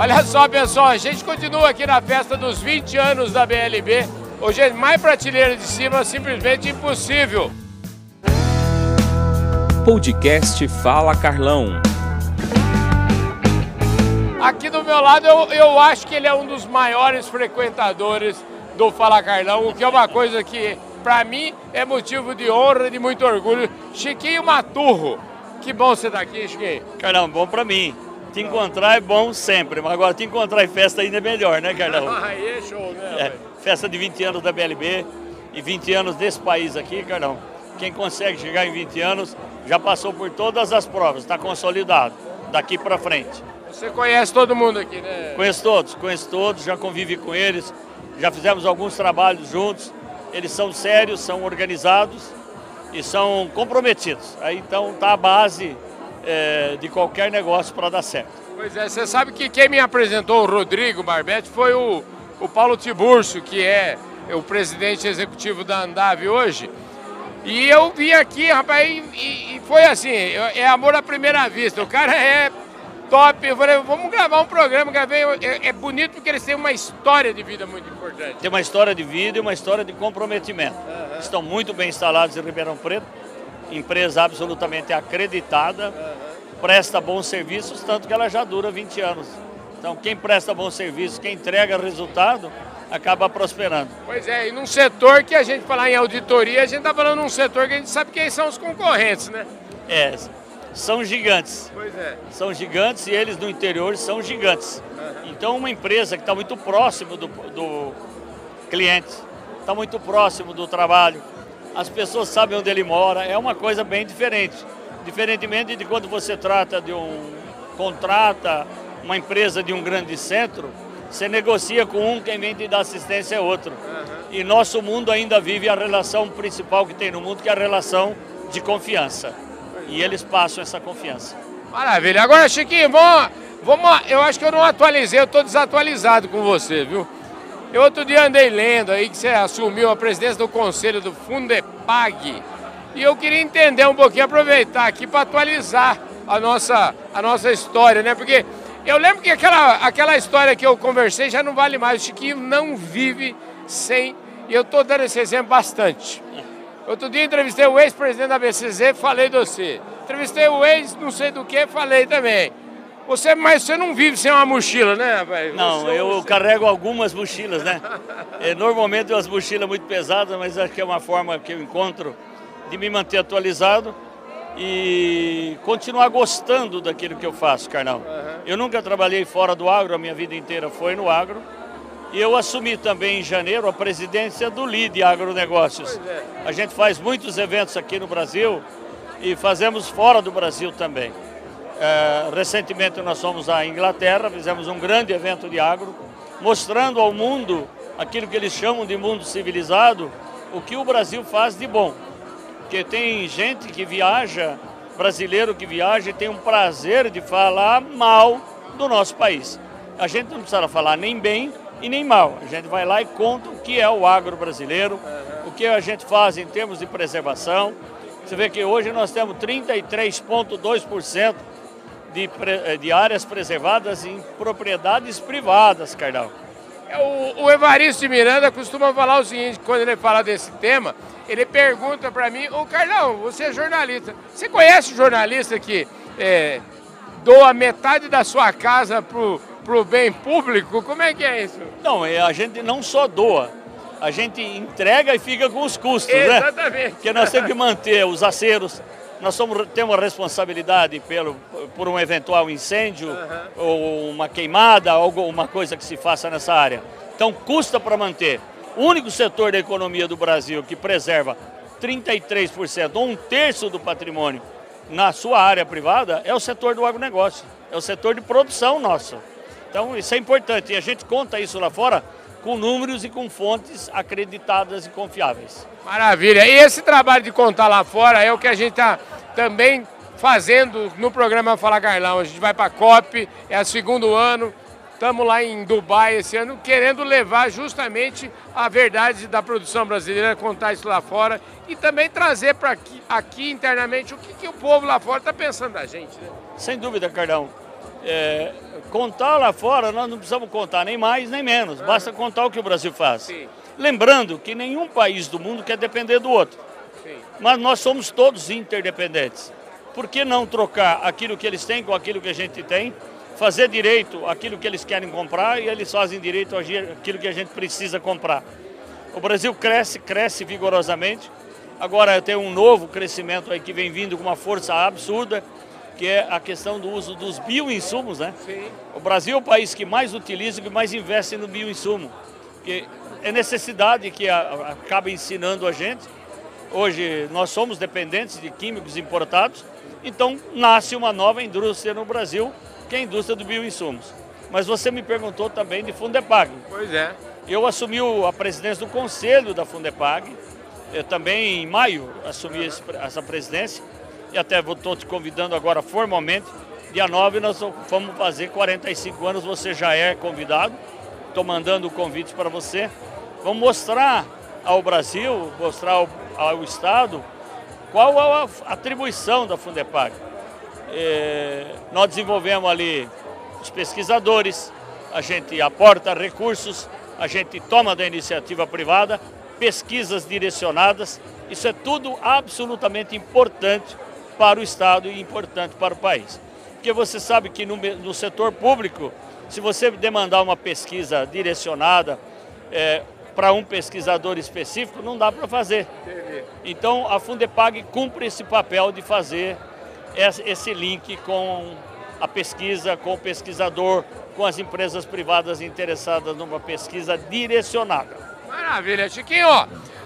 Olha só, pessoal, a gente continua aqui na festa dos 20 anos da BLB. Hoje é mais prateleira de cima, simplesmente impossível. Podcast Fala Carlão. Aqui do meu lado, eu, eu acho que ele é um dos maiores frequentadores do Fala Carlão, o que é uma coisa que, para mim, é motivo de honra e de muito orgulho. Chiquinho Maturro, que bom você estar tá aqui, Chiquinho. Carlão, bom para mim. Te encontrar é bom sempre, mas agora te encontrar em festa ainda é melhor, né, Carlão? Aí é show, né? É, festa de 20 anos da BLB e 20 anos desse país aqui, Carlão. Quem consegue chegar em 20 anos já passou por todas as provas, está consolidado daqui para frente. Você conhece todo mundo aqui, né? Conheço todos, conheço todos, já convivi com eles, já fizemos alguns trabalhos juntos. Eles são sérios, são organizados e são comprometidos. Aí então tá a base é, de qualquer negócio para dar certo. Pois é, você sabe que quem me apresentou o Rodrigo Barbete foi o, o Paulo Tiburcio, que é o presidente executivo da Andave hoje. E eu vim aqui, rapaz, e, e foi assim, é amor à primeira vista. O cara é top. Eu falei, vamos gravar um programa, gravei. É, é, bonito porque eles têm uma história de vida muito importante. Tem uma história de vida e uma história de comprometimento. Uhum. Estão muito bem instalados em Ribeirão Preto empresa absolutamente acreditada, presta bons serviços, tanto que ela já dura 20 anos. Então, quem presta bom serviço, quem entrega resultado, acaba prosperando. Pois é, e num setor que a gente falar em auditoria, a gente está falando num setor que a gente sabe quem são os concorrentes, né? É, são gigantes. Pois é. São gigantes e eles no interior são gigantes. Uhum. Então, uma empresa que está muito próximo do, do cliente, está muito próximo do trabalho, as pessoas sabem onde ele mora, é uma coisa bem diferente. Diferentemente de quando você trata de um, contrata uma empresa de um grande centro, você negocia com um, quem vem te dar assistência é outro. Uhum. E nosso mundo ainda vive a relação principal que tem no mundo, que é a relação de confiança. E eles passam essa confiança. Maravilha. Agora, Chiquinho, vamos, vamos, eu acho que eu não atualizei, eu estou desatualizado com você, viu? Eu outro dia andei lendo aí que você assumiu a presidência do conselho do Fundepag. E eu queria entender um pouquinho, aproveitar aqui para atualizar a nossa, a nossa história, né? Porque eu lembro que aquela, aquela história que eu conversei já não vale mais. O Chiquinho não vive sem. E eu estou dando esse exemplo bastante. Outro dia entrevistei o ex-presidente da BCZ, falei de você. Entrevistei o ex, não sei do que, falei também. Você, mas você não vive sem uma mochila, né, rapaz? Não, você, eu você... carrego algumas mochilas, né? é, normalmente umas mochilas muito pesadas, mas acho que é uma forma que eu encontro de me manter atualizado e continuar gostando daquilo que eu faço, Carnal. Uhum. Eu nunca trabalhei fora do agro, a minha vida inteira foi no agro. E eu assumi também em janeiro a presidência do LID Agronegócios. É. A gente faz muitos eventos aqui no Brasil e fazemos fora do Brasil também. É, recentemente nós fomos à Inglaterra, fizemos um grande evento de agro, mostrando ao mundo aquilo que eles chamam de mundo civilizado, o que o Brasil faz de bom. Porque tem gente que viaja, brasileiro que viaja e tem um prazer de falar mal do nosso país. A gente não precisa falar nem bem e nem mal. A gente vai lá e conta o que é o agro brasileiro, o que a gente faz em termos de preservação. Você vê que hoje nós temos 33,2% de, eh, de áreas preservadas em propriedades privadas, Carnal. É, o, o Evaristo de Miranda costuma falar o seguinte, quando ele fala desse tema, ele pergunta para mim, ô Carlão, você é jornalista, você conhece jornalista que é, doa metade da sua casa pro, pro bem público? Como é que é isso? Não, é, a gente não só doa, a gente entrega e fica com os custos, Exatamente. né? Exatamente. Porque nós temos que manter os aceros, nós somos, temos responsabilidade pelo, por um eventual incêndio uhum. ou uma queimada, alguma coisa que se faça nessa área. Então custa para manter. O único setor da economia do Brasil que preserva 33%, ou um terço do patrimônio na sua área privada, é o setor do agronegócio, é o setor de produção nosso. Então isso é importante e a gente conta isso lá fora com números e com fontes acreditadas e confiáveis. Maravilha. E esse trabalho de contar lá fora é o que a gente está também fazendo no programa Fala Carlão. A gente vai para a COP, é o segundo ano, estamos lá em Dubai esse ano, querendo levar justamente a verdade da produção brasileira, contar isso lá fora e também trazer para aqui, aqui, internamente o que, que, o povo lá fora está pensando da gente. Né? Sem dúvida, Carlão. É, contar lá fora, nós não precisamos contar nem mais nem menos, basta contar o que o Brasil faz. Sim. Lembrando que nenhum país do mundo quer depender do outro. Mas nós somos todos interdependentes. Por que não trocar aquilo que eles têm com aquilo que a gente tem, fazer direito aquilo que eles querem comprar e eles fazem direito aquilo que a gente precisa comprar? O Brasil cresce, cresce vigorosamente. Agora tem um novo crescimento aí que vem vindo com uma força absurda, que é a questão do uso dos bioinsumos, né? Sim. O Brasil é o país que mais utiliza e que mais investe no bioinsumo, que é necessidade que acaba ensinando a gente. Hoje nós somos dependentes de químicos importados, então nasce uma nova indústria no Brasil, que é a indústria do bioinsumos. Mas você me perguntou também de Fundepag. Pois é. Eu assumi a presidência do conselho da Fundepag, eu também em maio assumi essa presidência e até estou te convidando agora formalmente. Dia 9 nós vamos fazer 45 anos, você já é convidado. Estou mandando o convite para você. Vamos mostrar ao Brasil, mostrar ao, ao Estado qual a atribuição da Fundepag. É, nós desenvolvemos ali os pesquisadores, a gente aporta recursos a gente toma da iniciativa privada, pesquisas direcionadas, isso é tudo absolutamente importante para o Estado e importante para o país. Porque você sabe que no, no setor público, se você demandar uma pesquisa direcionada é, para um pesquisador específico, não dá para fazer. Então a Fundepag cumpre esse papel de fazer esse link com a pesquisa, com o pesquisador, com as empresas privadas interessadas numa pesquisa direcionada. Maravilha, Chiquinho.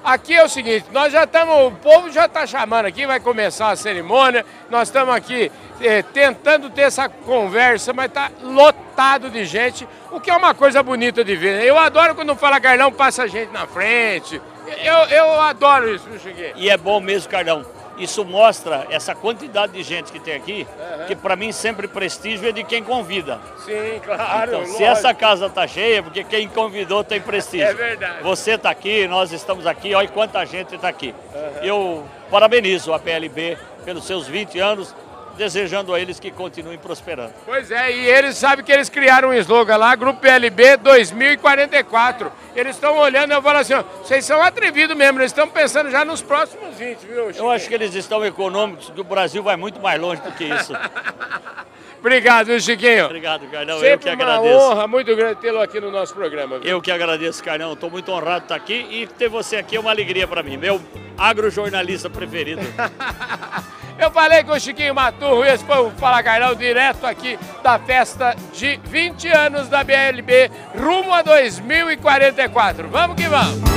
Aqui é o seguinte, nós já estamos, o povo já está chamando aqui, vai começar a cerimônia, nós estamos aqui é, tentando ter essa conversa, mas está lotado de gente, o que é uma coisa bonita de ver. Né? Eu adoro quando fala Carlão, passa gente na frente, eu, eu adoro isso, Chiquinho. E é bom mesmo, Carlão isso mostra essa quantidade de gente que tem aqui, uhum. que para mim sempre prestígio é de quem convida. Sim, claro. Então, se essa casa está cheia, porque quem convidou tem prestígio. É verdade. Você está aqui, nós estamos aqui, olha quanta gente está aqui. Uhum. Eu parabenizo a PLB pelos seus 20 anos desejando a eles que continuem prosperando. Pois é, e eles sabem que eles criaram um slogan lá, Grupo PLB 2044. Eles estão olhando e eu falo assim, ó, vocês são atrevidos mesmo, eles estão pensando já nos próximos 20, viu, Chico? Eu acho que eles estão econômicos, que o Brasil vai muito mais longe do que isso. Obrigado, viu, Chiquinho? Obrigado, Carlão. Sempre eu que agradeço. uma honra muito grande tê-lo aqui no nosso programa. Viu? Eu que agradeço, Carlão. Estou muito honrado de estar aqui e ter você aqui é uma alegria para mim. Meu agrojornalista preferido. Eu falei com o Chiquinho Maturro, esse foi o Fala Carlão, direto aqui da festa de 20 anos da BLB, rumo a 2044. Vamos que vamos!